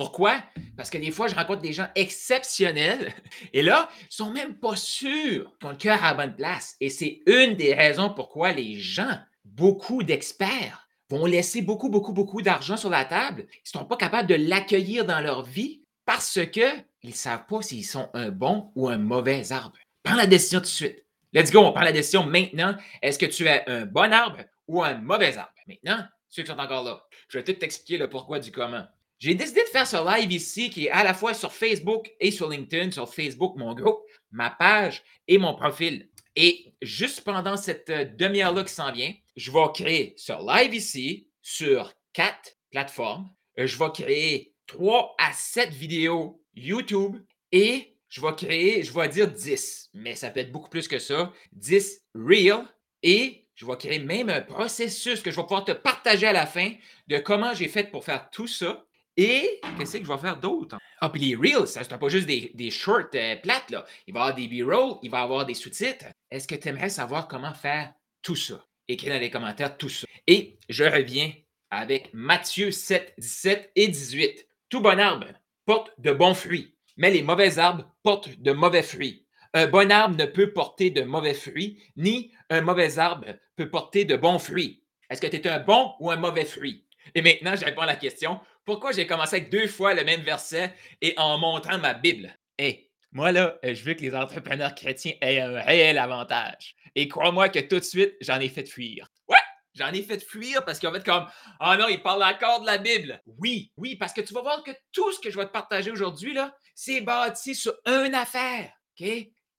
Pourquoi? Parce que des fois, je rencontre des gens exceptionnels et là, ils ne sont même pas sûrs qu'ils ont le cœur à bonne place. Et c'est une des raisons pourquoi les gens, beaucoup d'experts, vont laisser beaucoup, beaucoup, beaucoup d'argent sur la table. Ils ne sont pas capables de l'accueillir dans leur vie parce qu'ils ne savent pas s'ils sont un bon ou un mauvais arbre. Prends la décision tout de suite. Let's go, on prend la décision maintenant. Est-ce que tu es un bon arbre ou un mauvais arbre? Maintenant, ceux qui sont encore là, je vais tout t'expliquer le pourquoi du comment. J'ai décidé de faire ce live ici qui est à la fois sur Facebook et sur LinkedIn, sur Facebook, mon groupe, ma page et mon profil. Et juste pendant cette euh, demi-heure-là qui s'en vient, je vais créer ce live ici sur quatre plateformes. Euh, je vais créer trois à sept vidéos YouTube et je vais créer, je vais dire 10, mais ça peut être beaucoup plus que ça, 10 Real et je vais créer même un processus que je vais pouvoir te partager à la fin de comment j'ai fait pour faire tout ça et qu'est-ce que je vais faire d'autre? Ah, puis les Reels, ça ne pas juste des, shorts euh, plates, là. Il va y avoir des B-roll, il va y avoir des sous-titres. Est-ce que tu aimerais savoir comment faire tout ça? Écris dans les commentaires tout ça. Et je reviens avec Matthieu 7, 17 et 18. Tout bon arbre porte de bons fruits, mais les mauvais arbres portent de mauvais fruits. Un bon arbre ne peut porter de mauvais fruits, ni un mauvais arbre peut porter de bons fruits. Est-ce que tu es un bon ou un mauvais fruit? Et maintenant, je réponds à la question pourquoi j'ai commencé avec deux fois le même verset et en montrant ma Bible? Hé, moi là, euh, je veux que les entrepreneurs chrétiens aient un réel avantage. Et crois-moi que tout de suite, j'en ai fait fuir. Ouais! J'en ai fait fuir parce qu'en fait, comme, ah oh non, il parle encore de la Bible. Oui, oui, parce que tu vas voir que tout ce que je vais te partager aujourd'hui, là, c'est bâti sur une affaire. OK?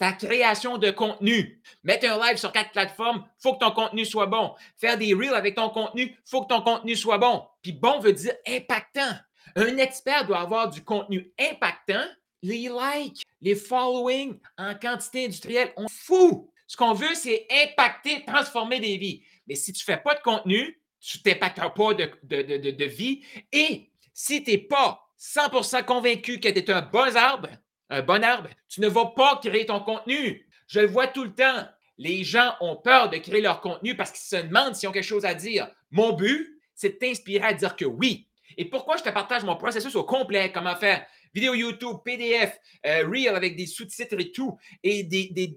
Ta création de contenu. Mettre un live sur quatre plateformes, il faut que ton contenu soit bon. Faire des reels avec ton contenu, il faut que ton contenu soit bon. Puis bon veut dire impactant. Un expert doit avoir du contenu impactant. Les likes, les followings en quantité industrielle, on fout. Ce qu'on veut, c'est impacter, transformer des vies. Mais si tu ne fais pas de contenu, tu ne t'impacteras pas de, de, vie. Et si tu n'es pas 100% convaincu que tu es un bon arbre, un bon arbre, tu ne vas pas créer ton contenu. Je le vois tout le temps. Les gens ont peur de créer leur contenu parce qu'ils se demandent s'ils ont quelque chose à dire. Mon but, c'est de t'inspirer à dire que oui. Et pourquoi je te partage mon processus au complet, comment faire? Vidéo YouTube, PDF, euh, Reel avec des sous-titres et tout, et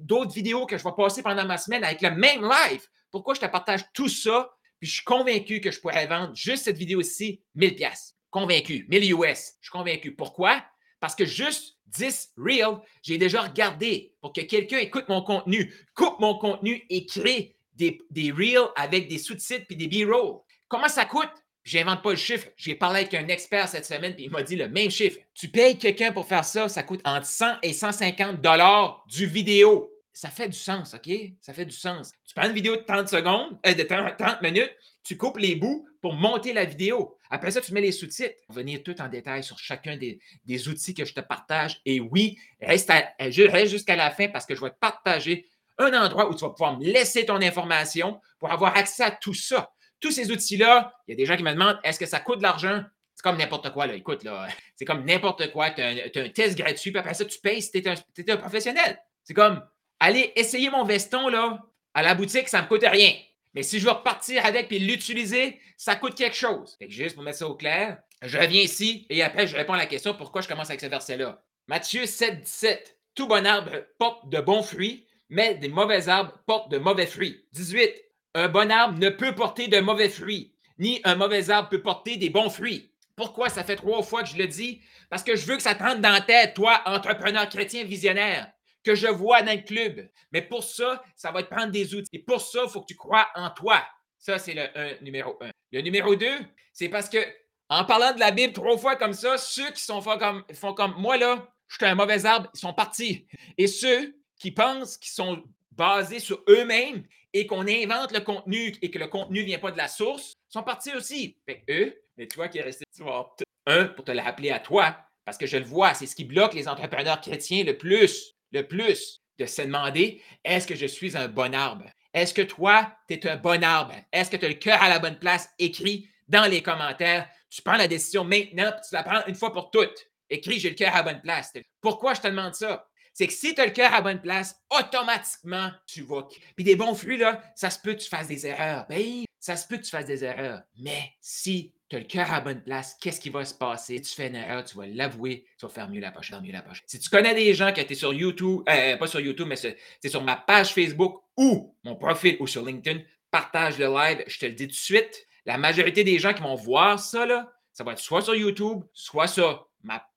d'autres des, vidéos que je vais passer pendant ma semaine avec le même live. Pourquoi je te partage tout ça? Puis je suis convaincu que je pourrais vendre juste cette vidéo-ci 1000 pièces. Convaincu. 1000 US. Je suis convaincu. Pourquoi? Parce que juste 10 Reels, j'ai déjà regardé pour que quelqu'un écoute mon contenu, coupe mon contenu et crée des, des Reels avec des sous-titres puis des B-roll. Comment ça coûte? Je n'invente pas le chiffre. J'ai parlé avec un expert cette semaine et il m'a dit le même chiffre. Tu payes quelqu'un pour faire ça, ça coûte entre 100 et 150 dollars du vidéo. Ça fait du sens, OK? Ça fait du sens. Tu prends une vidéo de 30 secondes, euh, de 30 minutes, tu coupes les bouts pour monter la vidéo. Après ça, tu mets les sous-titres. Venir tout en détail sur chacun des, outils que je te partage. Et oui, reste, reste jusqu'à la fin parce que je vais te partager un endroit où tu vas pouvoir me laisser ton information pour avoir accès à tout ça. Tous ces outils-là, il y a des gens qui me demandent est-ce que ça coûte de l'argent? C'est comme n'importe quoi, là. Écoute, là, c'est comme n'importe quoi. Tu as, un test gratuit, puis après ça, tu payes si tu es, un professionnel. C'est comme aller essayer mon veston, là, à la boutique, ça ne me coûte rien. Mais si je veux repartir avec et l'utiliser, ça coûte quelque chose. juste pour mettre ça au clair, je reviens ici et après, je réponds à la question pourquoi je commence avec ce verset-là? Matthieu 7, 17. Tout bon arbre porte de bons fruits, mais des mauvais arbres portent de mauvais fruits. 18. Un bon arbre ne peut porter de mauvais fruits, ni un mauvais arbre peut porter des bons fruits. Pourquoi ça fait trois fois que je le dis? Parce que je veux que ça te rentre dans la tête, toi, entrepreneur chrétien visionnaire que je vois dans le club. Mais pour ça, ça va te prendre des outils. Et pour ça, il faut que tu crois en toi. Ça, c'est le numéro un. Le numéro deux, c'est parce que en parlant de la Bible trois fois comme ça, ceux qui font comme, moi, là, je suis un mauvais arbre, ils sont partis. Et ceux qui pensent qu'ils sont basés sur eux-mêmes et qu'on invente le contenu et que le contenu ne vient pas de la source, sont partis aussi. Fait eux, mais tu vois qui est resté, tu un pour te le rappeler à toi, parce que je le vois, c'est ce qui bloque les entrepreneurs chrétiens le plus le plus de se demander est-ce que je suis un bon arbre? Est-ce que toi, tu es un bon arbre? Est-ce que tu as le cœur à la bonne place? Écris dans les commentaires. Tu prends la décision maintenant, puis tu la prends une fois pour toutes. Écris j'ai le cœur à la bonne place. Pourquoi je te demande ça? C'est que si tu as le cœur à la bonne place, automatiquement, tu vas. Puis des bons fruits, là, ça se peut que tu fasses des erreurs. Ben, ça se peut que tu fasses des erreurs. Mais si le cœur à bonne place, qu'est-ce qui va se passer? Tu fais une erreur, tu vas l'avouer, tu vas faire mieux la prochaine, mieux la prochaine. Si tu connais des gens qui étaient sur YouTube, euh, pas sur YouTube, mais c'est sur ma page Facebook ou mon profil ou sur LinkedIn, partage le live. Je te le dis tout de suite, la majorité des gens qui vont voir ça, là, ça va être soit sur YouTube, soit sur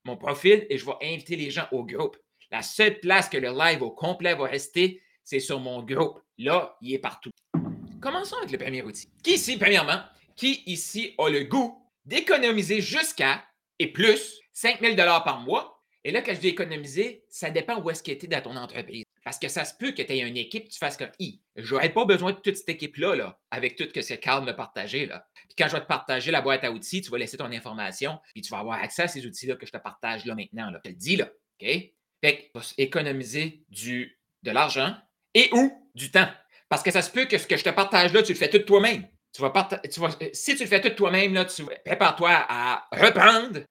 mon profil et je vais inviter les gens au groupe. La seule place que le live au complet va rester, c'est sur mon groupe. Là, il est partout. Commençons avec le premier outil. Qui ici, premièrement, qui ici a le goût d'économiser jusqu'à et plus 5 000 par mois? Et là, quand je dis économiser, ça dépend où est-ce que tu es dans ton entreprise. Parce que ça se peut que tu aies une équipe, tu fasses comme I. Je n'aurais pas besoin de toute cette équipe-là, là, avec tout ce que Carl me partager. Là. Puis quand je vais te partager la boîte à outils, tu vas laisser ton information, puis tu vas avoir accès à ces outils-là que je te partage là maintenant. Là. Je te le dis là. OK? Fait que économiser du, de l'argent et ou du temps. Parce que ça se peut que ce que je te partage là, tu le fais tout toi-même. Tu si tu le fais tout toi-même, tu prépare-toi à reprendre.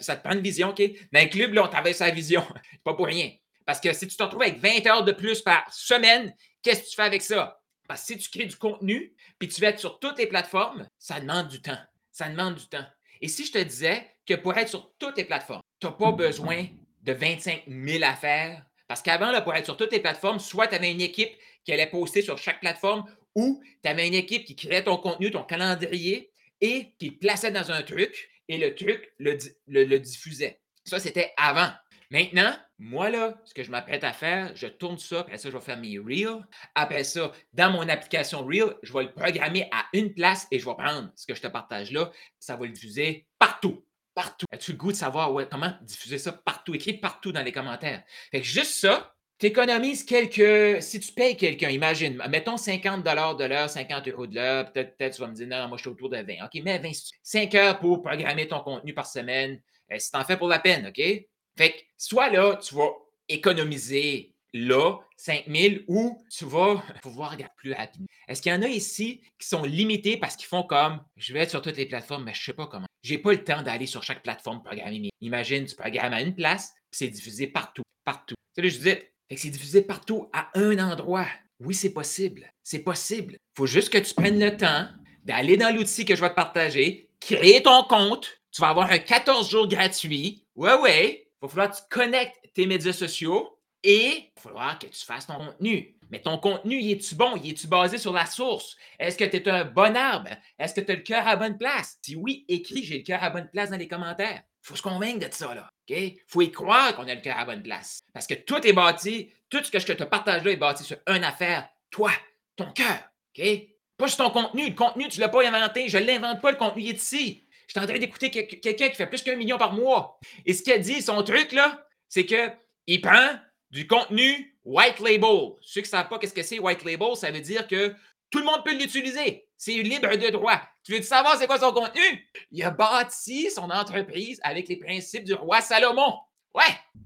Ça te prend une vision, OK? Dans le club, là, on travaille sa vision. pas pour rien. Parce que si tu te retrouves avec 20 heures de plus par semaine, qu'est-ce que tu fais avec ça? Parce que si tu crées du contenu, puis tu vas être sur toutes les plateformes, ça demande du temps. Ça demande du temps. Et si je te disais que pour être sur toutes les plateformes, tu n'as pas besoin de 25 000 affaires. Parce qu'avant, pour être sur toutes les plateformes, soit tu avais une équipe qui allait poster sur chaque plateforme ou tu avais une équipe qui créait ton contenu, ton calendrier et qui le plaçait dans un truc et le truc le, le diffusait. Ça, c'était avant. Maintenant, moi, là, ce que je m'apprête à faire, je tourne ça, après ça, je vais faire mes Reels. Après ça, dans mon application Reel, je vais le programmer à une place et je vais prendre ce que je te partage là, ça va le diffuser partout. Partout. As-tu le goût de savoir comment diffuser ça partout? Écris partout dans les commentaires? Fait que juste ça, tu économises quelques. Si tu payes quelqu'un, imagine, mettons 50 de l'heure, 50 euros de l'heure, peut-être tu vas me dire non, moi je suis autour de 20. OK, mais 20, 5 heures pour programmer ton contenu par semaine. Euh, si tu en fais pour la peine, OK? Fait que soit là, tu vas économiser là 5 000 ou tu vas pouvoir regarder plus rapidement. Est-ce qu'il y en a ici qui sont limités parce qu'ils font comme je vais être sur toutes les plateformes, mais je ne sais pas comment. Je n'ai pas le temps d'aller sur chaque plateforme programmer. Imagine, tu programmes à une place, c'est diffusé partout, partout. Tu sais, je disais, c'est diffusé partout à un endroit. Oui, c'est possible. C'est possible. Il faut juste que tu prennes le temps d'aller dans l'outil que je vais te partager, créer ton compte. Tu vas avoir un 14 jours gratuit. Ouais, ouais. Il va falloir que tu connectes tes médias sociaux et il va falloir que tu fasses ton contenu. Mais ton contenu, y est-tu bon? Y est-tu basé sur la source? Est-ce que tu es un bon arbre? Est-ce que tu as le cœur à bonne place? Si oui, écris j'ai le cœur à bonne place dans les commentaires. Il faut se convaincre de ça, là. Il faut y croire qu'on a le cœur à bonne place. Parce que tout est bâti, tout ce que je te partage là est bâti sur une affaire, toi, ton cœur. Pas sur ton contenu. Le contenu, tu ne l'as pas inventé. Je ne l'invente pas, le contenu est ici. Je suis en train d'écouter quelqu'un qui fait plus qu'un million par mois. Et ce qu'il dit, son truc, là, c'est qu'il prend du contenu white label. Ceux qui ne savent pas ce que c'est white label, ça veut dire que tout le monde peut l'utiliser. C'est libre de droit. Tu veux savoir c'est quoi son contenu? Il a bâti son entreprise avec les principes du roi Salomon. Ouais!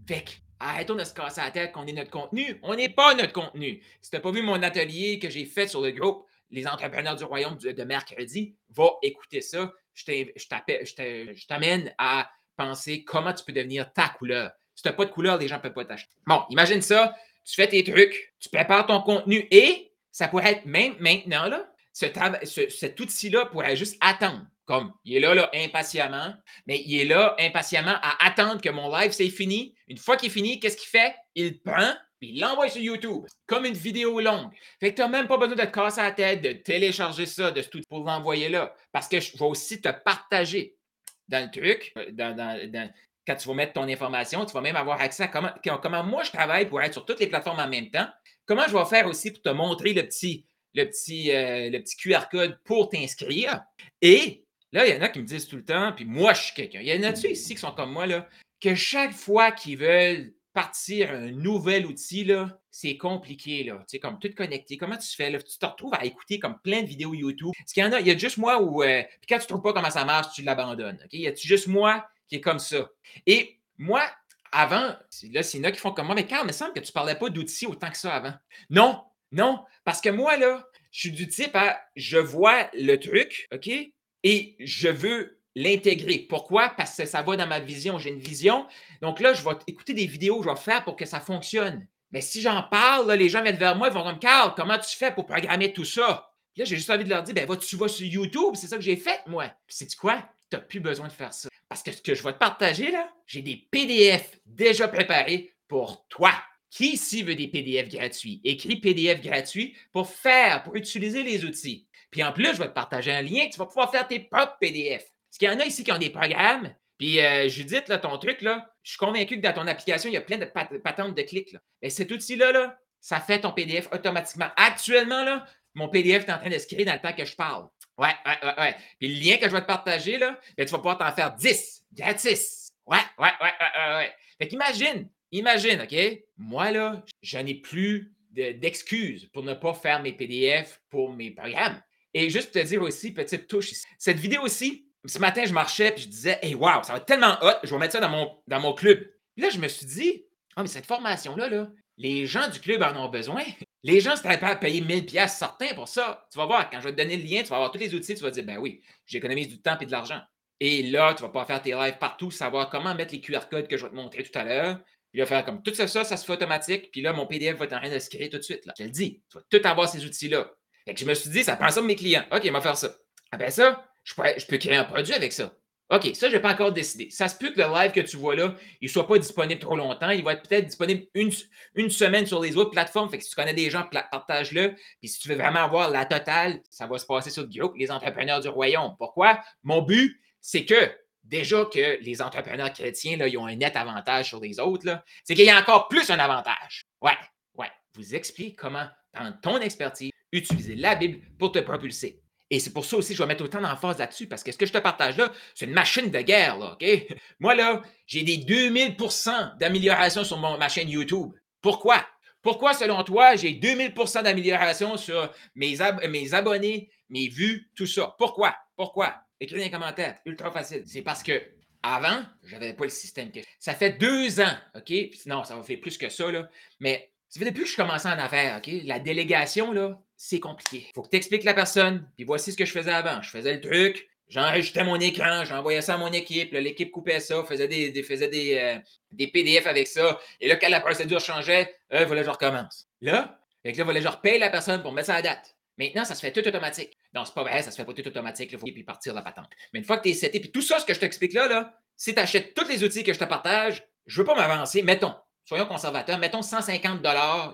Fait que, arrêtons de se casser la tête qu'on est notre contenu. On n'est pas notre contenu. Si tu n'as pas vu mon atelier que j'ai fait sur le groupe Les entrepreneurs du royaume de mercredi, va écouter ça je t'amène à penser comment tu peux devenir ta couleur. Si tu n'as pas de couleur, les gens ne peuvent pas t'acheter. Bon, imagine ça, tu fais tes trucs, tu prépares ton contenu et ça pourrait être même maintenant, là, cet outil-là pourrait juste attendre. Comme il est là, là, impatiemment, mais il est là impatiemment à attendre que mon live c'est fini. Une fois qu'il est fini, qu'est-ce qu'il fait? Il prend, puis il l'envoie sur YouTube, comme une vidéo longue. Fait que tu n'as même pas besoin de te casser la tête, de télécharger ça, de tout pour l'envoyer là. Parce que je vais aussi te partager dans le truc, euh, quand tu vas mettre ton information, tu vas même avoir accès à comment, comment moi je travaille pour être sur toutes les plateformes en même temps. Comment je vais faire aussi pour te montrer le petit, le petit, euh, le petit QR code pour t'inscrire. Et là, il y en a qui me disent tout le temps, puis moi, je suis quelqu'un. Il y en a-tu ici qui sont comme moi, là, que chaque fois qu'ils veulent partir un nouvel outil, là, c'est compliqué, là. Tu sais, comme tout connecté. Comment tu fais, là? Tu te retrouves à écouter comme plein de vidéos YouTube. Est-ce qu'il y en a? Il y a juste moi où, euh, puis quand tu ne trouves pas comment ça marche, tu l'abandonnes. OK? Y a juste moi qui est comme ça? Et moi, avant, là, c'est là qui font comme moi, mais quand il me semble que tu ne parlais pas d'outils autant que ça avant. Non, non, parce que moi, là, je suis du type à je vois le truc, OK? Et je veux l'intégrer. Pourquoi? Parce que ça va dans ma vision. J'ai une vision. Donc là, je vais écouter des vidéos, je vais faire pour que ça fonctionne. Mais si j'en parle, les gens viennent vers moi, ils vont comme Carl, comment tu fais pour programmer tout ça? là, j'ai juste envie de leur dire, ben, va, tu vas sur YouTube, c'est ça que j'ai fait, moi. Puis, sais-tu quoi? Tu n'as plus besoin de faire ça. Parce que ce que je vais te partager, là, j'ai des PDF déjà préparés pour toi. Qui ici veut des PDF gratuits? Écris PDF gratuit pour faire, pour utiliser les outils. Puis en plus, je vais te partager un lien, tu vas pouvoir faire tes propres PDF. Parce qu'il y en a ici qui ont des programmes. Puis euh, Judith, là, ton truc, là, je suis convaincu que dans ton application, il y a plein de patentes de clics. Et cet outil-là, là, ça fait ton PDF automatiquement. Actuellement, là, mon PDF est en train de se créer dans le temps que je parle. Ouais, ouais, ouais, ouais. Puis le lien que je vais te partager, là, ben, tu vas pouvoir t'en faire 10 gratis. Ouais, ouais, ouais, ouais, ouais. Fait qu'imagine, imagine, OK? Moi, là, je n'ai plus d'excuses pour ne pas faire mes PDF pour mes programmes. Et juste te dire aussi, petite touche ici. Cette vidéo aussi, ce matin, je marchais et je disais, hey, wow, ça va être tellement hot, je vais mettre ça dans mon, dans mon club. Puis là, je me suis dit, ah, mais cette formation-là, là, les gens du club en ont besoin. Les gens seraient pas à payer 1000 pièces certains pour ça. Tu vas voir, quand je vais te donner le lien, tu vas avoir tous les outils, tu vas dire, ben oui, j'économise du temps et de l'argent. Et là, tu vas pouvoir faire tes lives partout, savoir comment mettre les QR codes que je vais te montrer tout à l'heure. Puis là, faire comme tout ça, ça, se fait automatique. Puis là, mon PDF va être en train de se créer tout de suite. Là. Je le dis, tu vas tout avoir ces outils-là. Fait que je me suis dit, ça prend ça de mes clients. OK, on va faire ça. Après ça, je peux, créer un produit avec ça. OK, ça, je n'ai pas encore décidé. Ça se peut que le live que tu vois là, il ne soit pas disponible trop longtemps. Il va être peut-être disponible une, une, semaine sur les autres plateformes. Fait que si tu connais des gens, partage-le. Puis si tu veux vraiment avoir la totale, ça va se passer sur le Les Entrepreneurs du Royaume. Pourquoi? Mon but, c'est que déjà que les entrepreneurs chrétiens, là, ils ont un net avantage sur les autres, c'est qu'il y a encore plus un avantage. Ouais, ouais. Vous explique comment, dans ton expertise, utiliser la Bible pour te propulser. Et c'est pour ça aussi que je vais mettre autant d'emphase là-dessus, parce que ce que je te partage là, c'est une machine de guerre, OK? Moi, là, j'ai des 2000% d'amélioration sur ma chaîne YouTube. Pourquoi? Pourquoi, selon toi, j'ai 2000% d'amélioration sur mes abonnés, mes vues, tout ça? Pourquoi? Pourquoi? Écris dans les commentaires. Ultra facile. C'est parce que avant, je n'avais pas le système. Ça fait deux ans, OK? Non, ça va faire plus que ça, là. Mais ça fait depuis que je commençais en affaires, OK? La délégation, là, c'est compliqué. Faut que tu expliques la personne, puis voici ce que je faisais avant. Je faisais le truc, j'enregistrais mon écran, j'envoyais ça à mon équipe, l'équipe coupait ça, faisait des, faisait des, euh, des, PDF avec ça. Et là, quand la procédure changeait, euh, voilà, je recommence. Là, avec là, voilà, je repaye la personne pour mettre ça à date. Maintenant, ça se fait tout automatique. Non, c'est pas vrai, ça se fait pas tout automatique. Il faut puis partir la patente. Mais une fois que tu es seté, puis tout ça, ce que je t'explique là, là, si tu achètes tous les outils que je te partage, je veux pas m'avancer. Mettons, soyons conservateurs, mettons 150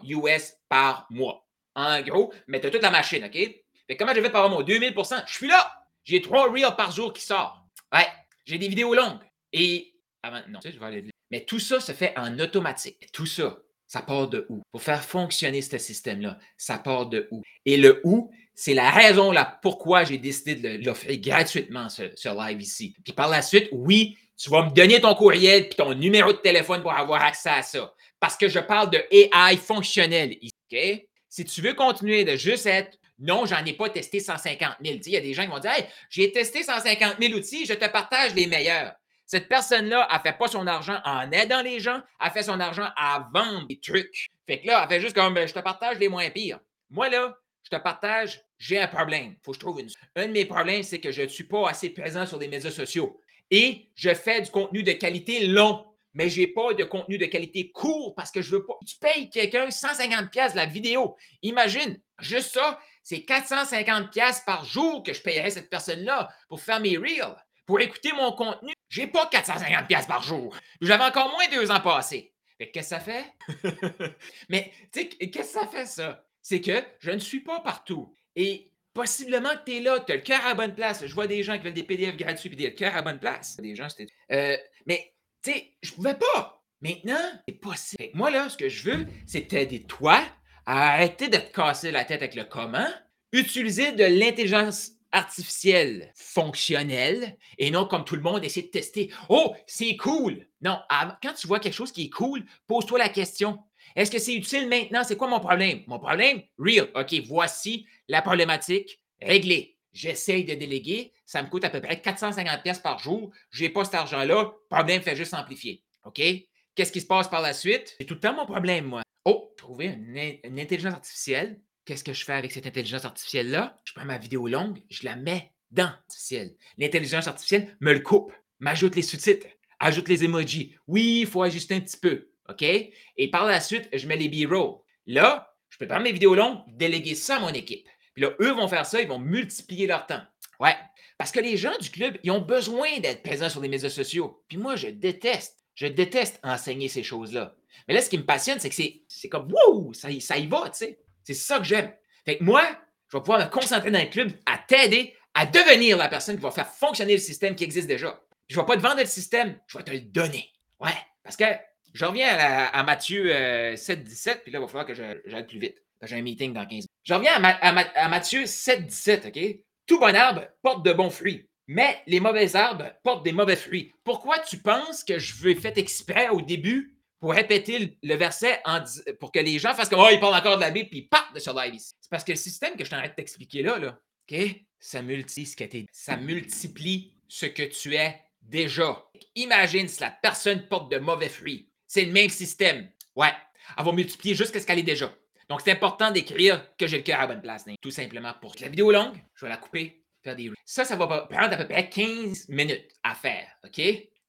US par mois. En gros, mais tu toute la machine, OK? Fait comment j'ai fait par mon 2000 Je suis là! J'ai trois reels par jour qui sortent. Ouais, j'ai des vidéos longues. Et avant, non, tu sais, je vais aller. Mais tout ça se fait en automatique. Tout ça, ça part de où? Pour faire fonctionner ce système-là, ça part de où? Et le où, c'est la raison là pourquoi j'ai décidé de l'offrir gratuitement, ce, live ici. Puis par la suite, oui, tu vas me donner ton courriel et ton numéro de téléphone pour avoir accès à ça. Parce que je parle de AI fonctionnel ici. Si tu veux continuer de juste être non, j'en ai pas testé 150 000. Il y a des gens qui vont dire Hey, j'ai testé 150 000 outils, je te partage les meilleurs. Cette personne-là, elle fait pas son argent en aidant les gens, elle fait son argent à vendre des trucs. Fait que là, elle fait juste comme ben, je te partage les moins pires. Moi, là, je te partage, j'ai un problème. Il faut que je trouve une. Un de mes problèmes, c'est que je ne suis pas assez présent sur les médias sociaux et je fais du contenu de qualité long, mais je n'ai pas de contenu de qualité court parce que je veux pas. Tu payes quelqu'un 150 pièces la vidéo. Imagine, juste ça, c'est 450 pièces par jour que je payerais cette personne-là pour faire mes reels, pour écouter mon contenu. Je n'ai pas 450 pièces par jour. J'avais encore moins deux ans passés. Qu'est-ce que ça fait? mais tu sais, qu'est-ce que ça fait ça? C'est que je ne suis pas partout. Et Possiblement que tu es là, tu as le cœur à bonne place. Je vois des gens qui veulent des PDF gratuits et des cœur à bonne place. Euh, mais, tu sais, je pouvais pas. Maintenant, c'est possible. Moi, là, ce que je veux, c'est t'aider toi à arrêter de te casser la tête avec le comment, utiliser de l'intelligence artificielle fonctionnelle et non comme tout le monde essayer de tester. Oh, c'est cool. Non, quand tu vois quelque chose qui est cool, pose-toi la question. Est-ce que c'est utile maintenant? C'est quoi mon problème? Mon problème? Real. OK, voici la problématique réglée. J'essaye de déléguer. Ça me coûte à peu près 450 pièces par jour. Je n'ai pas cet argent-là. Problème fait juste amplifier. OK? Qu'est-ce qui se passe par la suite? C'est tout le temps mon problème, moi. Oh, trouver une, intelligence artificielle. Qu'est-ce que je fais avec cette intelligence artificielle-là? Je prends ma vidéo longue, je la mets dans l'artificiel. L'intelligence artificielle me le coupe, m'ajoute les sous-titres, ajoute les emojis. Oui, il faut ajuster un petit peu. OK? Et par la suite, je mets les B-rolls. Là, je peux prendre mes vidéos longues, déléguer ça à mon équipe. Puis là, eux vont faire ça, ils vont multiplier leur temps. Ouais. Parce que les gens du club, ils ont besoin d'être présents sur les médias sociaux. Puis moi, je déteste, je déteste enseigner ces choses-là. Mais là, ce qui me passionne, c'est que c'est comme, wow, ça, ça y va, tu sais. C'est ça que j'aime. Fait que moi, je vais pouvoir me concentrer dans le club à t'aider à devenir la personne qui va faire fonctionner le système qui existe déjà. Je ne vais pas te vendre le système, je vais te le donner. Ouais. Parce que je reviens à, Matthieu 7-17, euh, puis là, il va falloir que j'aille plus vite. J'ai un meeting dans 15 minutes. Je reviens à, Matthieu 7-17, OK? Tout bon arbre porte de bons fruits, mais les mauvais arbres portent des mauvais fruits. Pourquoi tu penses que je veux faire exprès au début pour répéter le verset pour que les gens fassent comme Oh, ils parlent encore de la Bible puis ils partent sur live ici? C'est parce que le système que je t'arrête de t'expliquer là, là, OK? Ça multiplie ce que tu Ça multiplie ce que tu es déjà. Imagine si la personne porte de mauvais fruits. C'est le même système. Ouais. Elle va multiplier jusqu'à ce qu'elle est déjà. Donc, c'est important d'écrire que j'ai le cœur à la bonne place. Tout simplement pour la vidéo longue, je vais la couper, faire des Ça, ça va prendre à peu près 15 minutes à faire. OK?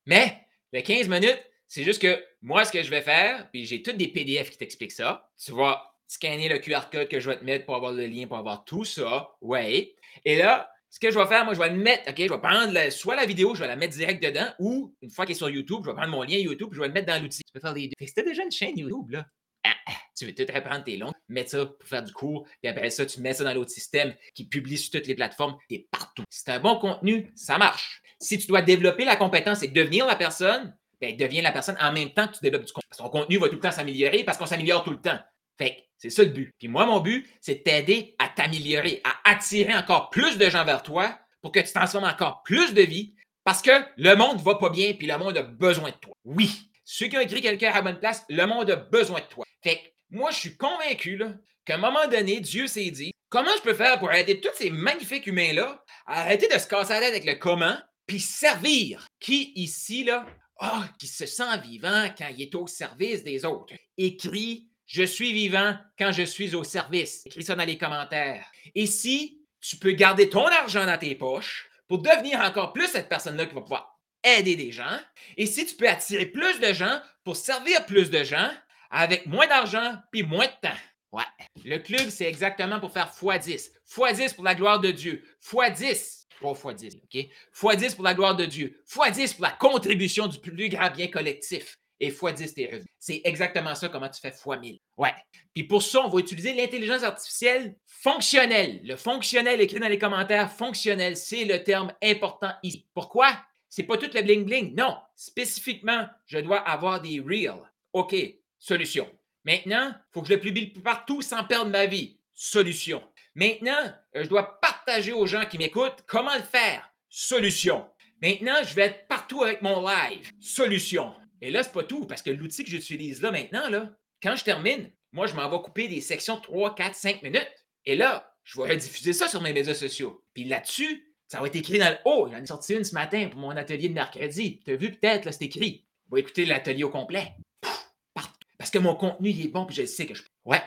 Mais les 15 minutes, c'est juste que moi, ce que je vais faire, puis j'ai tous des PDF qui t'expliquent ça. Tu vas scanner le QR code que je vais te mettre pour avoir le lien, pour avoir tout ça. Ouais. Et là, ce que je vais faire, moi, je vais le mettre, OK, je vais prendre soit la vidéo, je vais la mettre direct dedans, ou une fois qu'elle est sur YouTube, je vais prendre mon lien YouTube, je vais le mettre dans l'outil. Tu peux faire les deux. Fait déjà une chaîne YouTube, là. Ah, ah, tu veux tout reprendre tes longs, mettre ça pour faire du cours, puis après ça, tu mets ça dans l'autre système qui publie sur toutes les plateformes, et partout. Si c'est un bon contenu, ça marche. Si tu dois développer la compétence et devenir la personne, ben, deviens la personne en même temps que tu développes du contenu. Ton contenu va tout le temps s'améliorer parce qu'on s'améliore tout le temps. Fait c'est ça le but. Puis moi, mon but, c'est de t'aider à t'améliorer, à attirer encore plus de gens vers toi pour que tu transformes encore plus de vie parce que le monde va pas bien puis le monde a besoin de toi. Oui, ceux qui ont écrit quelqu'un à la bonne place, le monde a besoin de toi. Fait que moi, je suis convaincu qu'à un moment donné, Dieu s'est dit comment je peux faire pour aider tous ces magnifiques humains-là à arrêter de se casser la tête avec le comment puis servir. Qui ici, là, oh, qui se sent vivant quand il est au service des autres? Écrit je suis vivant quand je suis au service. Écris ça dans les commentaires. Et si tu peux garder ton argent dans tes poches pour devenir encore plus cette personne-là qui va pouvoir aider des gens, et si tu peux attirer plus de gens pour servir plus de gens avec moins d'argent puis moins de temps. Ouais. Le club, c'est exactement pour faire x10. x10 pour la gloire de Dieu. x10. 3 x 10, OK? x 10 pour la gloire de Dieu. x 10 pour la contribution du plus grand bien collectif et fois 10 tes revenus. C'est exactement ça, comment tu fais fois 1000. Ouais. Puis pour ça, on va utiliser l'intelligence artificielle fonctionnelle. Le fonctionnel écrit dans les commentaires, fonctionnel, c'est le terme important ici. Pourquoi? C'est pas tout le bling-bling. Non. Spécifiquement, je dois avoir des reels. OK. Solution. Maintenant, il faut que je le publie partout sans perdre ma vie. Solution. Maintenant, euh, je dois partager aux gens qui m'écoutent comment le faire. Solution. Maintenant, je vais être partout avec mon live. Solution. Et là, c'est pas tout, parce que l'outil que j'utilise là maintenant, là, quand je termine, moi, je m'en vais couper des sections 3, 4, 5 minutes. Et là, je vais rediffuser ça sur mes médias sociaux. Puis là-dessus, ça va être écrit dans le haut. Il y en a sorti une ce matin pour mon atelier de mercredi. Tu as vu peut-être, là, c'est écrit. Vais écouter l'atelier au complet. partout. Parce que mon contenu, il est bon, puis je sais que je. Ouais.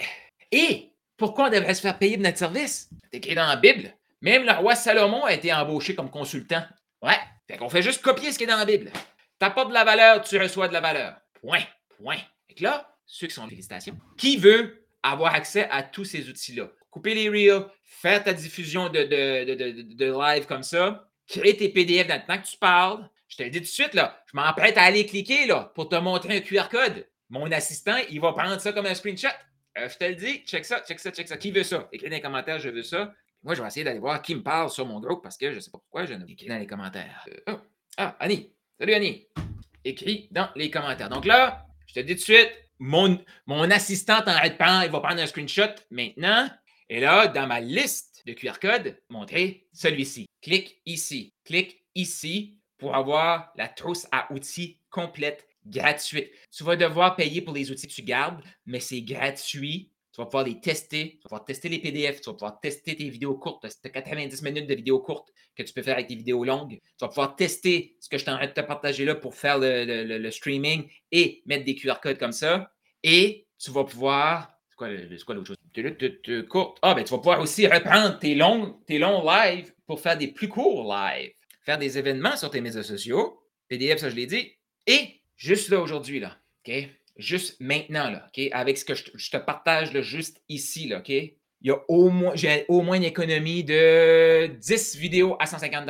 Et pourquoi on devrait se faire payer de notre service? C'est écrit dans la Bible. Même le roi Salomon a été embauché comme consultant. Ouais. Fait qu'on fait juste copier ce qui est dans la Bible. T'apportes de la valeur, tu reçois de la valeur. Point. Point. Et là, ceux qui sont félicitations, qui veut avoir accès à tous ces outils-là? Couper les reels, faire ta diffusion de, de, live comme ça, créer tes PDF dans le temps que tu parles. Je te le dis tout de suite, là, je m'emprête à aller cliquer là, pour te montrer un QR code. Mon assistant, il va prendre ça comme un screenshot. Euh, je te le dis, check ça, check ça, check ça. Qui veut ça? Écris dans les commentaires, je veux ça. Moi, je vais essayer d'aller voir qui me parle sur mon groupe parce que je ne sais pas pourquoi je ne écrit dans les commentaires. Euh, oh. Ah, Annie, Salut Annie. Écris dans les commentaires. Donc là, je te dis tout de suite, mon, mon assistant t'arrête pas, il va prendre un screenshot maintenant. Et là, dans ma liste de QR code, montrer celui-ci. Clique ici. Clique ici pour avoir la trousse à outils complète gratuite. Tu vas devoir payer pour les outils que tu gardes, mais c'est gratuit tu vas pouvoir les tester, tu vas pouvoir tester les PDF, tu vas pouvoir tester tes vidéos courtes. Tu as 90 minutes de vidéos courtes que tu peux faire avec des vidéos longues. Tu vas pouvoir tester ce que je t'arrête de te partager là pour faire le, streaming et mettre des QR codes comme ça. Et tu vas pouvoir. C'est quoi, l'autre chose? Courte. Ah, ben tu vas pouvoir aussi reprendre tes longs, tes longs lives pour faire des plus courts lives. Faire des événements sur tes médias sociaux. PDF, ça je l'ai dit. Et juste là aujourd'hui, là, OK? juste maintenant, là, OK? Avec ce que je, te partage là, juste ici, là, OK? il y a au moins, j'ai au moins une économie de 10 vidéos à 150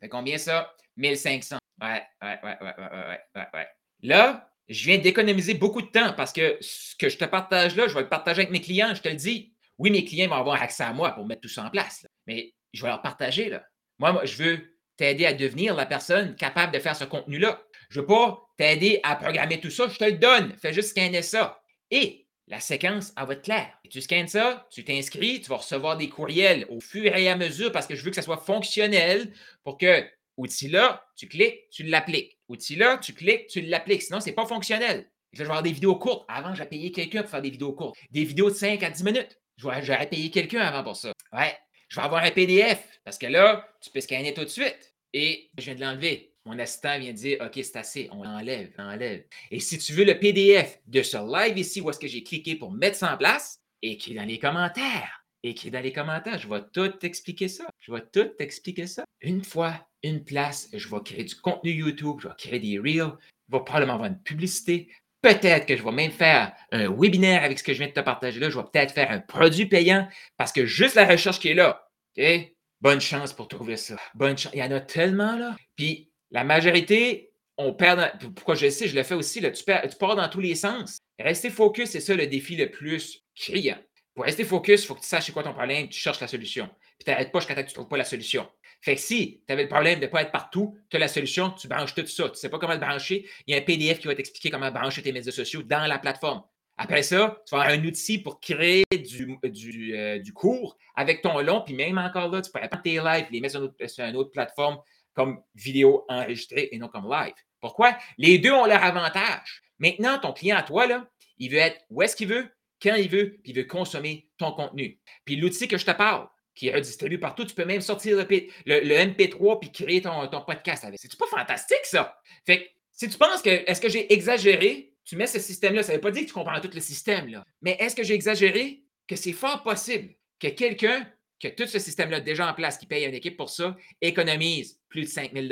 Fait combien ça? 1500. Ouais, ouais, ouais, ouais, ouais, ouais, ouais, Là, je viens d'économiser beaucoup de temps parce que ce que je te partage là, je vais le partager avec mes clients, je te le dis. Oui, mes clients vont avoir accès à moi pour mettre tout ça en place, mais je vais leur partager. Là. Moi, je veux t'aider à devenir la personne capable de faire ce contenu-là. Je ne veux pas t'aider à programmer tout ça, je te le donne. Fais juste scanner ça. Et la séquence, elle va être claire. tu scannes ça, tu t'inscris, tu vas recevoir des courriels au fur et à mesure parce que je veux que ça soit fonctionnel pour que outil-là, tu cliques, tu l'appliques. Outil-là, tu cliques, tu l'appliques. Sinon, ce n'est pas fonctionnel. je vais avoir des vidéos courtes. Avant, j'ai payé quelqu'un pour faire des vidéos courtes. Des vidéos de 5 à 10 minutes. J'aurais payé quelqu'un avant pour ça. Ouais. Je vais avoir un PDF parce que là, tu peux scanner tout de suite. Et je viens de l'enlever. Mon assistant vient dire OK, c'est assez, on l'enlève, on l'enlève. Et si tu veux le PDF de ce live ici, où est-ce que j'ai cliqué pour mettre ça en place, écris dans les commentaires. Écris dans les commentaires. Je vais tout t'expliquer ça. Je vais tout t'expliquer ça. Une fois, une place, je vais créer du contenu YouTube, je vais créer des reels, je vais probablement avoir une publicité. Peut-être que je vais même faire un webinaire avec ce que je viens de te partager là. Je vais peut-être faire un produit payant parce que juste la recherche qui est là, OK? Bonne chance pour trouver ça. Bonne chance. Il y en a tellement là. Puis la majorité, on perd. pourquoi je le sais, je le fais aussi. Là, tu, perds, tu pars dans tous les sens. Rester focus, c'est ça le défi le plus criant. Pour rester focus, il faut que tu saches c'est quoi ton problème, tu cherches la solution. Puis tu n'arrêtes pas jusqu'à ce que tu ne trouves pas la solution. Fait que si tu avais le problème de ne pas être partout, tu as la solution, tu branches tout ça. Tu ne sais pas comment le brancher, il y a un PDF qui va t'expliquer comment brancher tes médias sociaux dans la plateforme. Après ça, tu vas avoir un outil pour créer du, du, euh, du cours avec ton long, puis même encore là, tu peux prendre tes lives, les mettre sur, sur une autre plateforme comme vidéo enregistrée et non comme live. Pourquoi? Les deux ont leur avantage. Maintenant, ton client à toi, là, il veut être où est-ce qu'il veut, quand il veut, puis il veut consommer ton contenu. Puis l'outil que je te parle, qui est redistribué partout, tu peux même sortir le, MP3 puis créer ton, ton podcast avec. C'est pas fantastique, ça? Fait que si tu penses que est-ce que j'ai exagéré, tu mets ce système-là, ça ne veut pas dire que tu comprends tout le système, là. Mais est-ce que j'ai exagéré? Que c'est fort possible que quelqu'un que tout ce système-là déjà en place, qui paye une équipe pour ça, économise plus de 5 000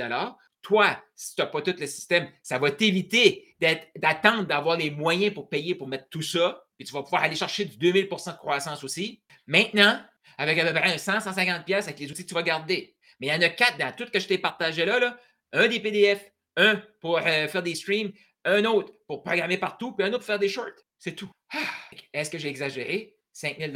Toi, si tu n'as pas tout le système, ça va t'éviter d'attendre d'avoir les moyens pour payer pour mettre tout ça. Puis tu vas pouvoir aller chercher du 2000 de croissance aussi. Maintenant, avec à peu près 100, 150 pièces avec les outils que tu vas garder. Mais il y en a quatre dans tout que je t'ai partagé là, là. Un des PDF, un pour euh, faire des streams, un autre pour programmer partout, puis un autre pour faire des shorts. C'est tout. Ah! Est-ce que j'ai exagéré? 5 000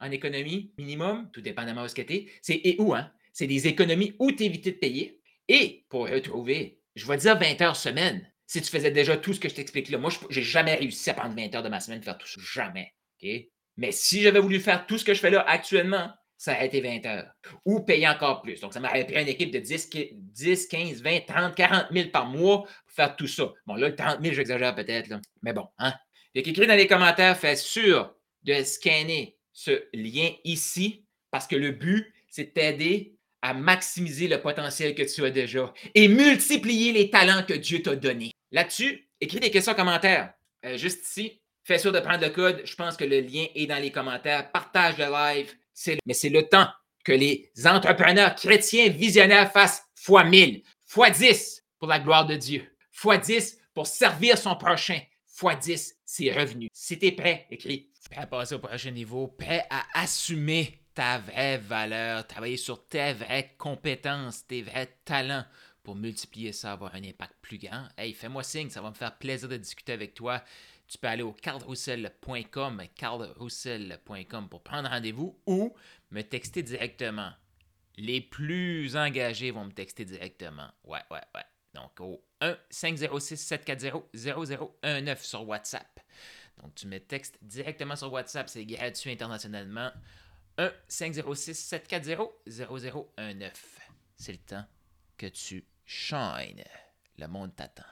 en économie minimum, tout dépendamment de ce que tu C'est et où, hein? C'est des économies où t'éviter de payer. Et pour retrouver, je vais dire 20 heures semaine, si tu faisais déjà tout ce que je t'explique là. Moi, je n'ai jamais réussi à prendre 20 heures de ma semaine faire tout ça. Jamais. OK? Mais si j'avais voulu faire tout ce que je fais là actuellement, ça aurait été 20 heures. Ou payer encore plus. Donc, ça m'aurait pris une équipe de 10, 10, 15, 20, 30, 40 000 par mois pour faire tout ça. Bon, là, le 30 000, j'exagère peut-être. Mais bon, hein? Fait qu'écris dans les commentaires, fais sûr de scanner ce lien ici parce que le but, c'est de t'aider à maximiser le potentiel que tu as déjà et multiplier les talents que Dieu t'a donnés. Là-dessus, écris des questions en commentaire. Euh, juste ici, fais sûr de prendre le code. Je pense que le lien est dans les commentaires. Partage le live. Mais c'est le temps que les entrepreneurs chrétiens visionnaires fassent fois 1000, fois 10 pour la gloire de Dieu, fois 10 pour servir son prochain, fois 10 ses revenus. Si tu es prêt, écris prêt à passer au prochain niveau, prêt à assumer ta vraie valeur, travailler sur tes vraies compétences, tes vrais talents pour multiplier ça, avoir un impact plus grand. Hey, fais-moi signe, ça va me faire plaisir de discuter avec toi. Tu peux aller au carlroussel.com, carlroussel.com pour prendre rendez-vous ou me texter directement. Les plus engagés vont me texter directement. Ouais, ouais, ouais. Donc au 1 506 740 0019 sur WhatsApp. Donc, tu mets texte directement sur WhatsApp, c'est gratuit internationalement. 1 506 740 0019. C'est le temps que tu shines. Le monde t'attend.